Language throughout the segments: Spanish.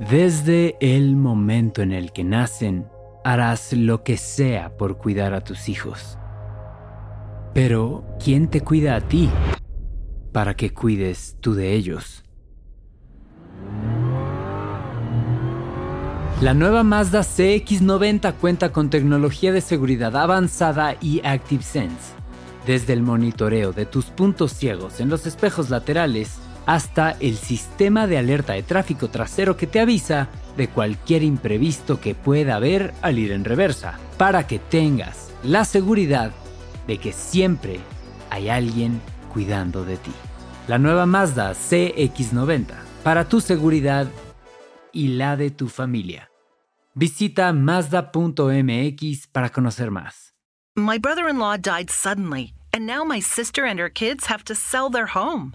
Desde el momento en el que nacen, harás lo que sea por cuidar a tus hijos. Pero, ¿quién te cuida a ti para que cuides tú de ellos? La nueva Mazda CX90 cuenta con tecnología de seguridad avanzada y ActiveSense. Desde el monitoreo de tus puntos ciegos en los espejos laterales hasta el sistema de alerta de tráfico trasero que te avisa de cualquier imprevisto que pueda haber al ir en reversa, para que tengas la seguridad de que siempre hay alguien cuidando de ti. La nueva Mazda CX90, para tu seguridad y la de tu familia. Visita mazda.mx para conocer más. My brother in law died suddenly, and now my sister and her kids have to sell their home.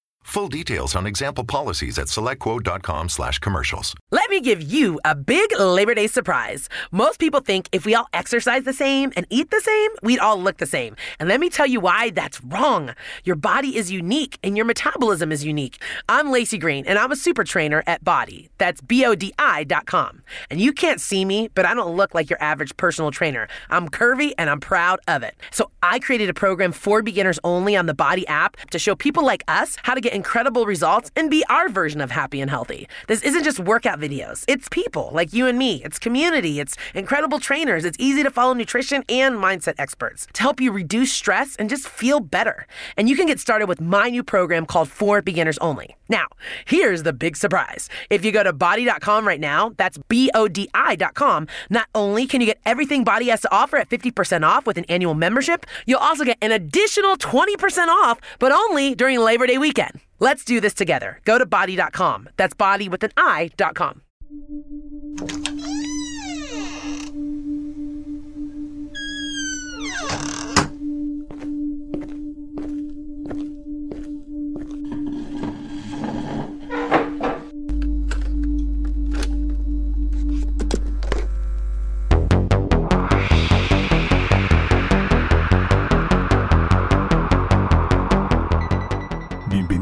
Full details on example policies at selectquote.com slash commercials. Let me give you a big Labor Day surprise. Most people think if we all exercise the same and eat the same, we'd all look the same. And let me tell you why that's wrong. Your body is unique and your metabolism is unique. I'm Lacey Green and I'm a super trainer at Body. That's B-O-D-I dot com. And you can't see me, but I don't look like your average personal trainer. I'm curvy and I'm proud of it. So I created a program for beginners only on the Body app to show people like us how to get incredible results and be our version of happy and healthy. This isn't just workout videos, it's people like you and me, it's community, it's incredible trainers, it's easy to follow nutrition and mindset experts to help you reduce stress and just feel better. And you can get started with my new program called For Beginners Only. Now, here's the big surprise. If you go to body.com right now, that's B O D I.com, not only can you get everything Body has to offer at 50% off with an annual membership, you'll also get an additional 20% off, but only during Labor Day weekend. Let's do this together. Go to body.com. That's body with an I.com.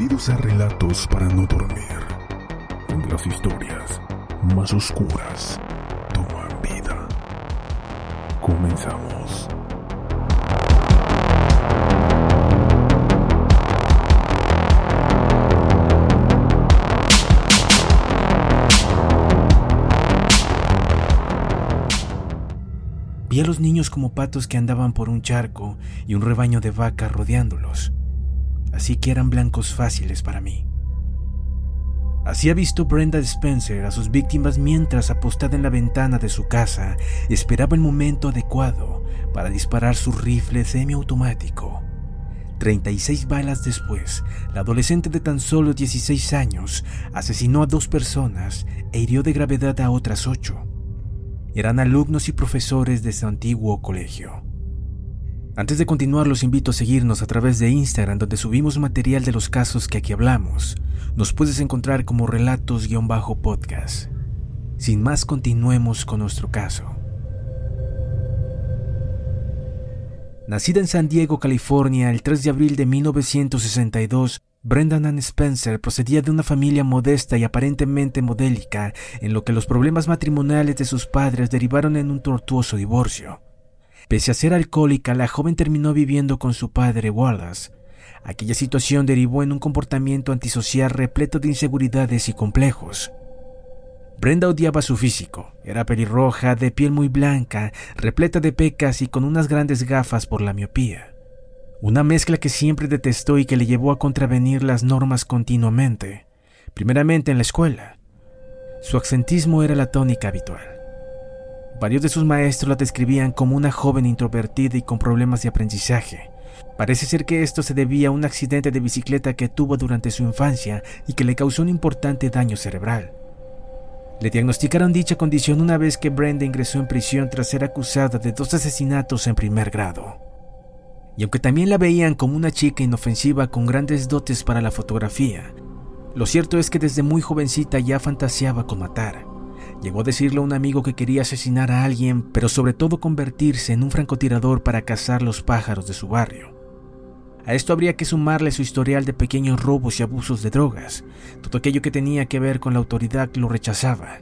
Bienvenidos a Relatos para no dormir, donde las historias más oscuras toman vida. Comenzamos. Vi a los niños como patos que andaban por un charco y un rebaño de vacas rodeándolos, así que eran blancos fáciles para mí. Así ha visto Brenda Spencer a sus víctimas mientras, apostada en la ventana de su casa, esperaba el momento adecuado para disparar su rifle semiautomático. 36 balas después, la adolescente de tan solo 16 años asesinó a dos personas e hirió de gravedad a otras ocho. Eran alumnos y profesores de su antiguo colegio. Antes de continuar, los invito a seguirnos a través de Instagram, donde subimos material de los casos que aquí hablamos. Nos puedes encontrar como relatos-podcast. Sin más, continuemos con nuestro caso. Nacida en San Diego, California, el 3 de abril de 1962, Brendan Ann Spencer procedía de una familia modesta y aparentemente modélica, en lo que los problemas matrimoniales de sus padres derivaron en un tortuoso divorcio. Pese a ser alcohólica, la joven terminó viviendo con su padre Wallace. Aquella situación derivó en un comportamiento antisocial repleto de inseguridades y complejos. Brenda odiaba su físico. Era pelirroja, de piel muy blanca, repleta de pecas y con unas grandes gafas por la miopía. Una mezcla que siempre detestó y que le llevó a contravenir las normas continuamente, primeramente en la escuela. Su accentismo era la tónica habitual. Varios de sus maestros la describían como una joven introvertida y con problemas de aprendizaje. Parece ser que esto se debía a un accidente de bicicleta que tuvo durante su infancia y que le causó un importante daño cerebral. Le diagnosticaron dicha condición una vez que Brenda ingresó en prisión tras ser acusada de dos asesinatos en primer grado. Y aunque también la veían como una chica inofensiva con grandes dotes para la fotografía, lo cierto es que desde muy jovencita ya fantaseaba con matar. Llegó a decirle a un amigo que quería asesinar a alguien, pero sobre todo convertirse en un francotirador para cazar los pájaros de su barrio. A esto habría que sumarle su historial de pequeños robos y abusos de drogas. Todo aquello que tenía que ver con la autoridad lo rechazaba.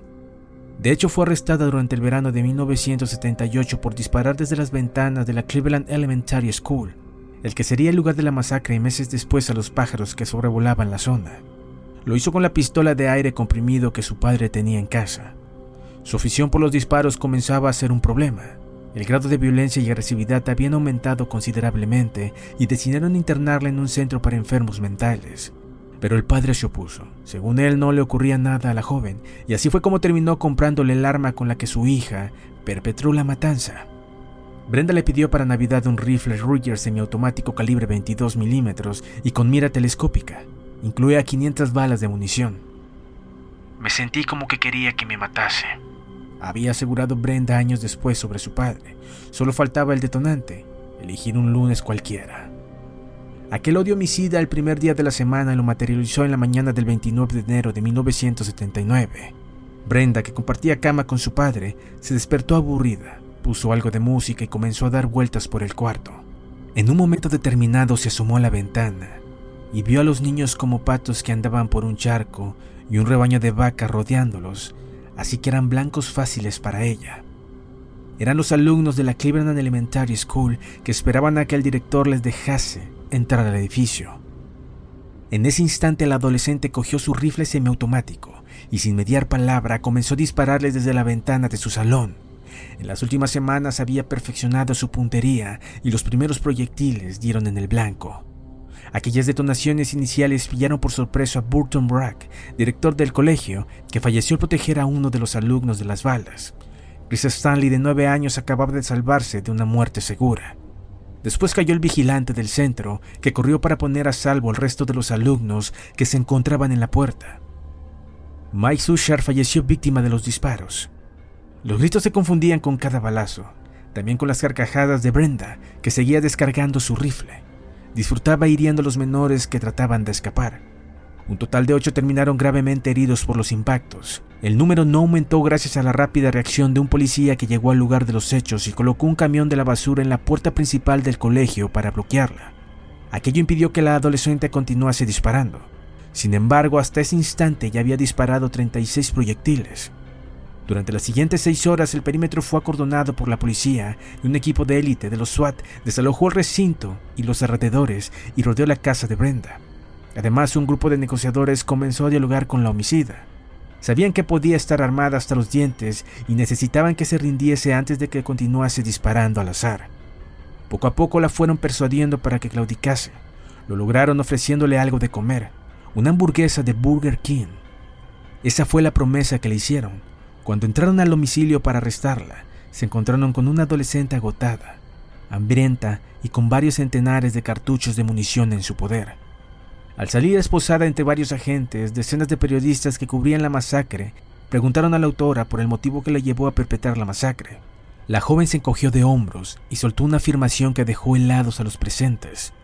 De hecho, fue arrestada durante el verano de 1978 por disparar desde las ventanas de la Cleveland Elementary School, el que sería el lugar de la masacre y meses después a los pájaros que sobrevolaban la zona. Lo hizo con la pistola de aire comprimido que su padre tenía en casa. Su afición por los disparos comenzaba a ser un problema. El grado de violencia y agresividad habían aumentado considerablemente y decidieron internarla en un centro para enfermos mentales. Pero el padre se opuso. Según él no le ocurría nada a la joven, y así fue como terminó comprándole el arma con la que su hija perpetró la matanza. Brenda le pidió para Navidad un rifle Ruger semiautomático calibre 22 milímetros y con mira telescópica. Incluía 500 balas de munición. Me sentí como que quería que me matase, había asegurado Brenda años después sobre su padre. Solo faltaba el detonante, elegir un lunes cualquiera. Aquel odio homicida el primer día de la semana lo materializó en la mañana del 29 de enero de 1979. Brenda, que compartía cama con su padre, se despertó aburrida, puso algo de música y comenzó a dar vueltas por el cuarto. En un momento determinado se asomó a la ventana y vio a los niños como patos que andaban por un charco y un rebaño de vacas rodeándolos así que eran blancos fáciles para ella. Eran los alumnos de la Cleveland Elementary School que esperaban a que el director les dejase entrar al edificio. En ese instante el adolescente cogió su rifle semiautomático y sin mediar palabra comenzó a dispararles desde la ventana de su salón. En las últimas semanas había perfeccionado su puntería y los primeros proyectiles dieron en el blanco. Aquellas detonaciones iniciales pillaron por sorpresa a Burton Brack, director del colegio, que falleció al proteger a uno de los alumnos de las balas. Chris Stanley, de nueve años, acababa de salvarse de una muerte segura. Después cayó el vigilante del centro, que corrió para poner a salvo al resto de los alumnos que se encontraban en la puerta. Mike Sushar falleció víctima de los disparos. Los gritos se confundían con cada balazo, también con las carcajadas de Brenda, que seguía descargando su rifle disfrutaba hiriendo a los menores que trataban de escapar. Un total de ocho terminaron gravemente heridos por los impactos. El número no aumentó gracias a la rápida reacción de un policía que llegó al lugar de los hechos y colocó un camión de la basura en la puerta principal del colegio para bloquearla. Aquello impidió que la adolescente continuase disparando. Sin embargo, hasta ese instante ya había disparado 36 proyectiles. Durante las siguientes seis horas el perímetro fue acordonado por la policía y un equipo de élite de los SWAT desalojó el recinto y los alrededores y rodeó la casa de Brenda. Además, un grupo de negociadores comenzó a dialogar con la homicida. Sabían que podía estar armada hasta los dientes y necesitaban que se rindiese antes de que continuase disparando al azar. Poco a poco la fueron persuadiendo para que claudicase. Lo lograron ofreciéndole algo de comer, una hamburguesa de Burger King. Esa fue la promesa que le hicieron, cuando entraron al domicilio para arrestarla, se encontraron con una adolescente agotada, hambrienta y con varios centenares de cartuchos de munición en su poder. Al salir esposada entre varios agentes, decenas de periodistas que cubrían la masacre preguntaron a la autora por el motivo que la llevó a perpetrar la masacre. La joven se encogió de hombros y soltó una afirmación que dejó helados a los presentes.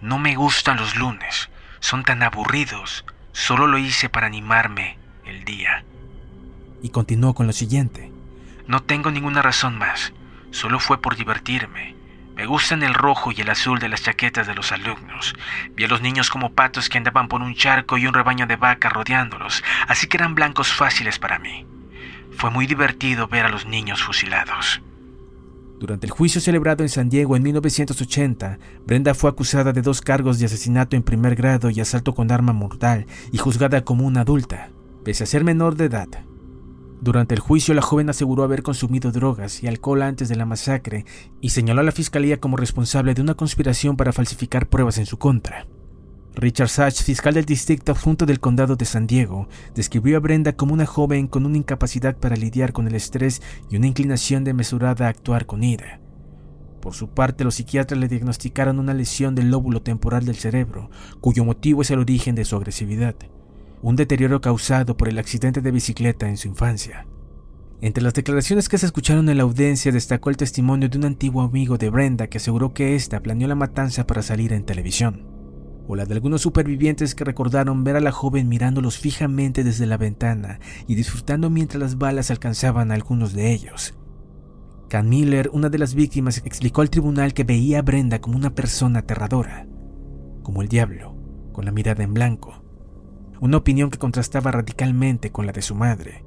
No me gustan los lunes, son tan aburridos, solo lo hice para animarme el día y continuó con lo siguiente. No tengo ninguna razón más, solo fue por divertirme. Me gustan el rojo y el azul de las chaquetas de los alumnos. Vi a los niños como patos que andaban por un charco y un rebaño de vacas rodeándolos, así que eran blancos fáciles para mí. Fue muy divertido ver a los niños fusilados. Durante el juicio celebrado en San Diego en 1980, Brenda fue acusada de dos cargos de asesinato en primer grado y asalto con arma mortal y juzgada como una adulta, pese a ser menor de edad. Durante el juicio, la joven aseguró haber consumido drogas y alcohol antes de la masacre y señaló a la fiscalía como responsable de una conspiración para falsificar pruebas en su contra. Richard Sachs, fiscal del distrito adjunto del condado de San Diego, describió a Brenda como una joven con una incapacidad para lidiar con el estrés y una inclinación desmesurada a actuar con ira. Por su parte, los psiquiatras le diagnosticaron una lesión del lóbulo temporal del cerebro, cuyo motivo es el origen de su agresividad, un deterioro causado por el accidente de bicicleta en su infancia. Entre las declaraciones que se escucharon en la audiencia destacó el testimonio de un antiguo amigo de Brenda que aseguró que ésta planeó la matanza para salir en televisión o la de algunos supervivientes que recordaron ver a la joven mirándolos fijamente desde la ventana y disfrutando mientras las balas alcanzaban a algunos de ellos. Can Miller, una de las víctimas, explicó al tribunal que veía a Brenda como una persona aterradora, como el diablo, con la mirada en blanco, una opinión que contrastaba radicalmente con la de su madre.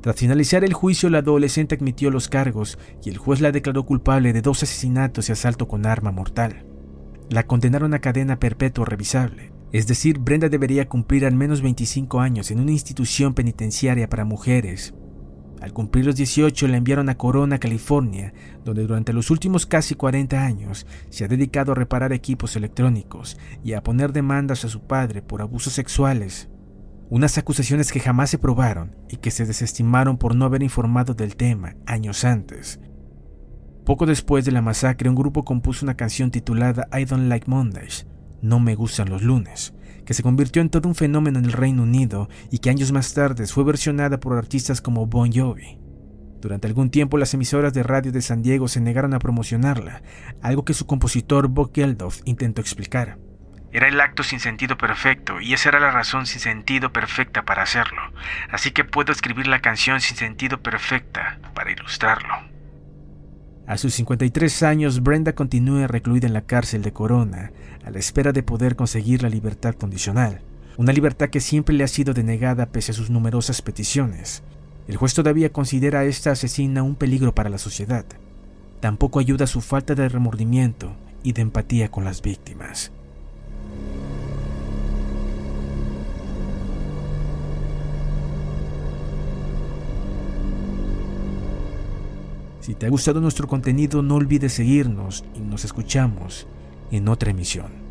Tras finalizar el juicio, la adolescente admitió los cargos y el juez la declaró culpable de dos asesinatos y asalto con arma mortal. La condenaron a cadena perpetua revisable, es decir, Brenda debería cumplir al menos 25 años en una institución penitenciaria para mujeres. Al cumplir los 18 la enviaron a Corona, California, donde durante los últimos casi 40 años se ha dedicado a reparar equipos electrónicos y a poner demandas a su padre por abusos sexuales. Unas acusaciones que jamás se probaron y que se desestimaron por no haber informado del tema años antes. Poco después de la masacre, un grupo compuso una canción titulada I Don't Like Mondays, No Me Gustan los Lunes, que se convirtió en todo un fenómeno en el Reino Unido y que años más tarde fue versionada por artistas como Bon Jovi. Durante algún tiempo las emisoras de radio de San Diego se negaron a promocionarla, algo que su compositor Bob Geldof intentó explicar. Era el acto sin sentido perfecto, y esa era la razón sin sentido perfecta para hacerlo. Así que puedo escribir la canción sin sentido perfecta para ilustrarlo. A sus 53 años, Brenda continúa recluida en la cárcel de Corona, a la espera de poder conseguir la libertad condicional, una libertad que siempre le ha sido denegada pese a sus numerosas peticiones. El juez todavía considera a esta asesina un peligro para la sociedad. Tampoco ayuda su falta de remordimiento y de empatía con las víctimas. Si te ha gustado nuestro contenido, no olvides seguirnos y nos escuchamos en otra emisión.